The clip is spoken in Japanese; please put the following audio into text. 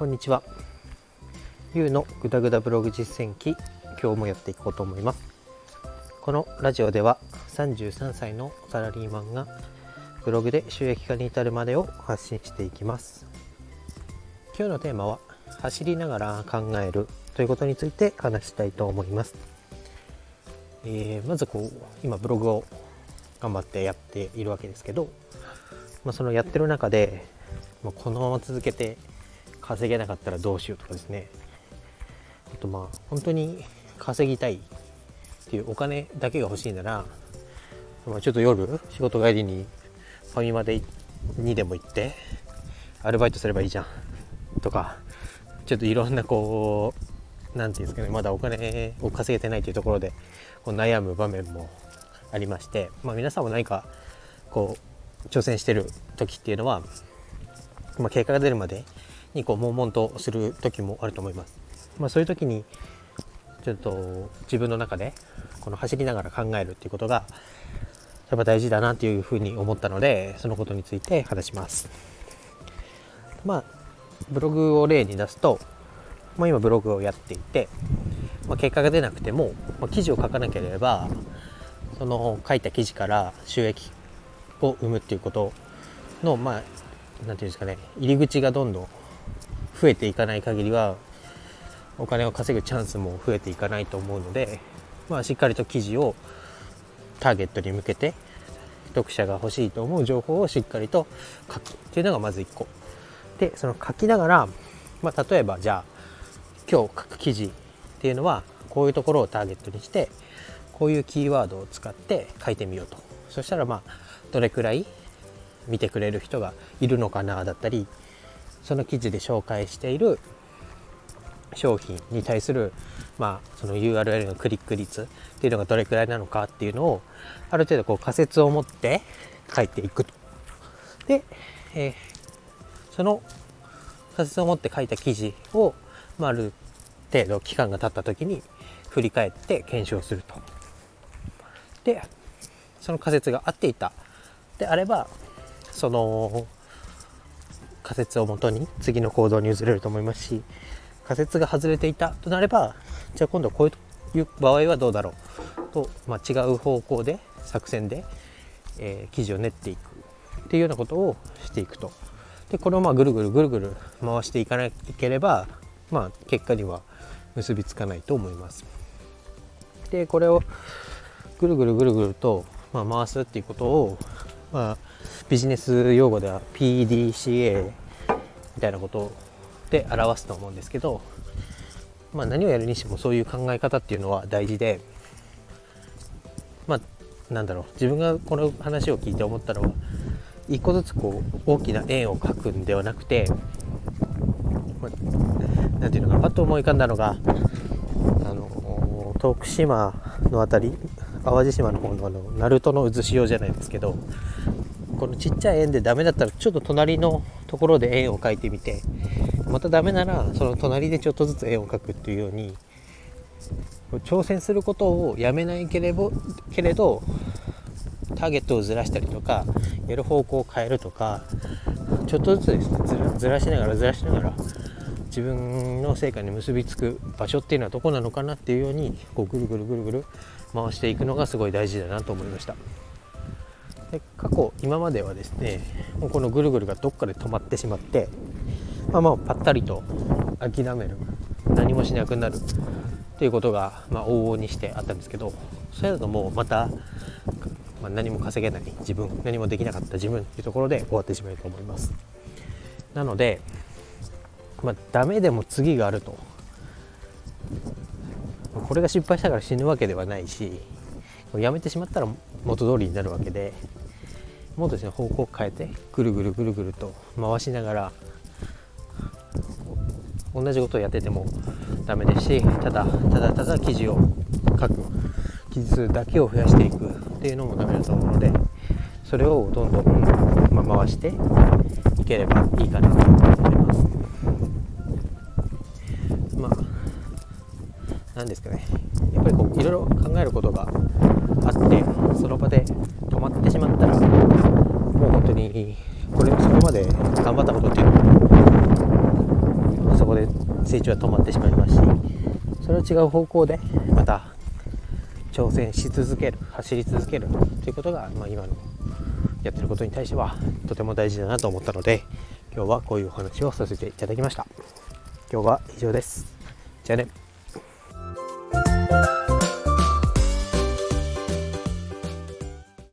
こんにちは。ゆうのぐだぐだブログ実践記、今日もやっていこうと思います。このラジオでは33歳のサラリーマンがブログで収益化に至るまでを発信していきます。今日のテーマは走りながら考えるということについて話したいと思います。えー、まずこう今ブログを頑張ってやっているわけですけど、まあ、そのやってる中で、まあ、このまま続けて稼げなかったらどうしようとかですね。あとまあ本当に稼ぎたいっていうお金だけが欲しいなら、まあ、ちょっと夜仕事帰りにファミマでにでも行ってアルバイトすればいいじゃんとかちょっといろんなこう何て言うんですかねまだお金を稼げてないというところでこう悩む場面もありまして、まあ、皆さんも何かこう挑戦してる時っていうのは、まあ、結果が出るまでにこう悶々とする時もあると思います。まあ、そういう時にちょっと自分の中でこの走りながら考えるっていうことがやっぱ大事だなっていうふうに思ったのでそのことについて話します。まあブログを例に出すと、まあ、今ブログをやっていて、まあ、結果が出なくても、まあ、記事を書かなければその書いた記事から収益を生むっていうことのまあ何て言うんですかね入り口がどんどん増えていかない限りはお金を稼ぐチャンスも増えていかないと思うので、まあ、しっかりと記事をターゲットに向けて読者が欲しいと思う情報をしっかりと書くっていうのがまず1個。でその書きながら、まあ、例えばじゃあ今日書く記事っていうのはこういうところをターゲットにしてこういうキーワードを使って書いてみようと。そしたらまあどれくらい見てくれる人がいるのかなだったりその記事で紹介している商品に対する、まあ、その URL のクリック率っていうのがどれくらいなのかっていうのをある程度こう仮説を持って書いていくと。で、えー、その仮説を持って書いた記事を、まあ、ある程度期間が経った時に振り返って検証すると。でその仮説が合っていたであればその仮説をもとに次の行動に移れると思いますし仮説が外れていたとなればじゃあ今度こういう場合はどうだろう？と、まあ、違う方向で作戦で、えー、記事を練っていくっていうようなことをしていくと。でこれをまあぐるぐるぐるぐる回していかなければ、まあ、結果には結びつかないと思います。でこれをぐるぐるぐるぐると、まあ、回すっていうことを、まあ、ビジネス用語では PDCA みたいなことで表すと思うんですけど、まあ、何をやるにしてもそういう考え方っていうのは大事でまあなんだろう自分がこの話を聞いて思ったのは一個ずつこう大きな円を描くんではなくて何、まあ、ていうのかなパッと思い浮かんだのがあの徳島の辺り淡路島の方のあの鳴門の渦潮じゃないですけどこのちっちゃい円でダメだったらちょっと隣のところで円を描いてみてまたダメならその隣でちょっとずつ円を描くっていうように挑戦することをやめないけれどけれどターゲットをずらしたりとかやる方向を変えるとかちょっとずつですね。ずらしながらずらしながら自分の成果に結びつく場所っていうのはどこなのかなっていうようにこうぐるぐるぐるぐる回していくのがすごい大事だなと思いました。で過去今まではですねもうこのぐるぐるがどっかで止まってしまってまあまあぱったりと諦める何もしなくなるっていうことが、まあ、往々にしてあったんですけどそれだともうまた、まあ、何も稼げない自分何もできなかった自分っていうところで終わってしまうと思います。なのでまあ、ダメでも次があると。これが失敗したから死ぬわけではないしやめてしまったら元通りになるわけでもうですね方向を変えてぐるぐるぐるぐると回しながら同じことをやっててもダメですしただただただ記事を書く記事数だけを増やしていくっていうのもダメだと思うのでそれをどんどん、ま、回していければいいかなと思います。何ですかね。やっぱりこういろいろ考えることがあってその場で止まってしまったらもう本当にこれそこまで頑張ったことっていうのも成長は止まってしまいますしそれは違う方向でまた挑戦し続ける走り続けるということが、まあ、今のやってることに対してはとても大事だなと思ったので今日はこういうお話をさせていただきました。今日は以上です。じゃあね。